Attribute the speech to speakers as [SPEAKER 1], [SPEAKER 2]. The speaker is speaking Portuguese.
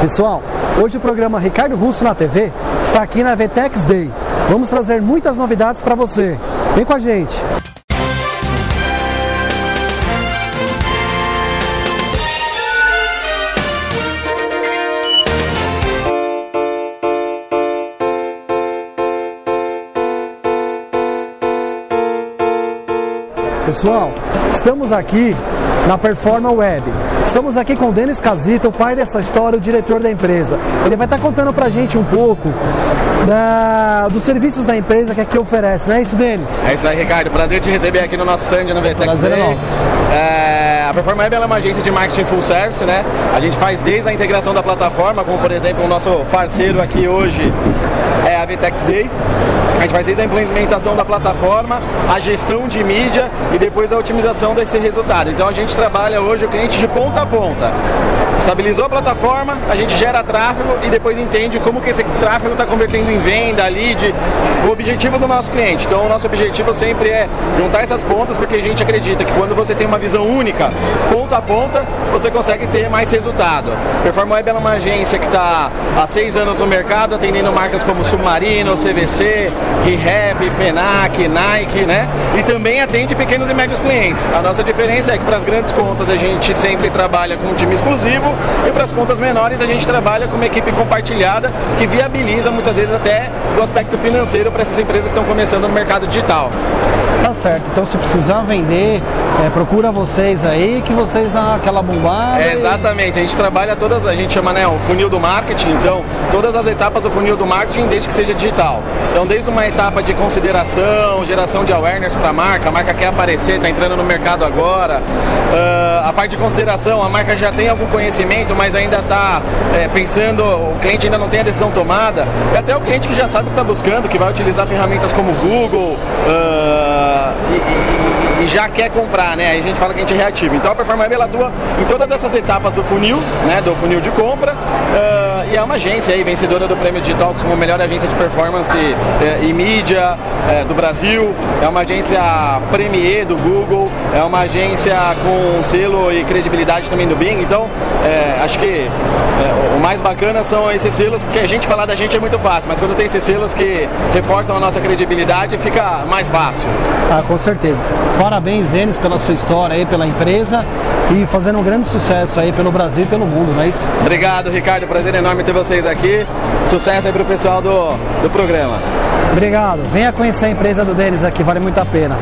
[SPEAKER 1] Pessoal, hoje o programa Ricardo Russo na TV está aqui na VTEX Day. Vamos trazer muitas novidades para você. Vem com a gente! Pessoal, estamos aqui na Performa Web. Estamos aqui com o Denis Casita, o pai dessa história, o diretor da empresa. Ele vai estar contando pra gente um pouco da, dos serviços da empresa que aqui oferece, não é isso, Denis?
[SPEAKER 2] É isso aí, Ricardo. Prazer te receber aqui no nosso stand no VTEX
[SPEAKER 1] Prazer é nosso.
[SPEAKER 2] É, a Performa Web é uma agência de marketing full service, né? A gente faz desde a integração da plataforma, como por exemplo o nosso parceiro aqui hoje é a VTEX Day. A gente faz desde a implementação da plataforma, a gestão de mídia e depois a otimização desse resultado. Então a gente trabalha hoje o cliente de ponta a ponta. Estabilizou a plataforma, a gente gera tráfego e depois entende como que esse tráfego está convertendo em venda, lead, o objetivo do nosso cliente. Então o nosso objetivo sempre é juntar essas pontas porque a gente acredita que quando você tem uma visão única, ponta a ponta, você consegue ter mais resultado. Performa Web é uma agência que está há seis anos no mercado, atendendo marcas como Submarino, CVC, ReHap, FENAC, Nike, né? E também atende pequenos e médios clientes. A nossa diferença é que para as grandes contas a gente sempre trabalha com um time exclusivo e para as contas menores a gente trabalha com uma equipe compartilhada que viabiliza muitas vezes até o aspecto financeiro para essas empresas que estão começando no mercado digital.
[SPEAKER 1] Tá certo. Então se precisar vender, é, procura vocês aí que vocês dão aquela bombada.
[SPEAKER 2] É, exatamente, a gente trabalha todas, a gente chama né, o funil do marketing, então todas as etapas do funil do marketing desde que seja digital. Então desde uma etapa de consideração, geração de awareness para a marca, a marca quer aparecer, está entrando no mercado agora. Ah, a parte de consideração, a marca já tem algum conhecimento, mas ainda está pensando, o cliente ainda não tem a decisão tomada. E até o cliente que já sabe o que está buscando, que vai utilizar ferramentas como Google ah, e- e- e já quer comprar, né? Aí a gente fala que a gente é reativo. Então a Performa Web ela atua em todas essas etapas do funil, né? Do funil de compra. ah, e é uma agência aí, vencedora do prêmio Digital como melhor agência de performance eh, e mídia eh, do Brasil. É uma agência Premier do Google. É uma agência com selo e credibilidade também do Bing. Então, eh, acho que o mais bacana são esses selos, porque a gente falar da gente é muito fácil, mas quando tem esses selos que reforçam a nossa credibilidade, fica mais fácil.
[SPEAKER 1] Ah, com certeza. Parabéns, Denis, pela sua história aí, pela empresa e fazendo um grande sucesso aí pelo Brasil e pelo mundo, não é isso?
[SPEAKER 2] Obrigado, Ricardo. Prazer enorme ter vocês aqui. Sucesso aí pro pessoal do, do programa.
[SPEAKER 1] Obrigado. Venha conhecer a empresa do Denis aqui, vale muito a pena.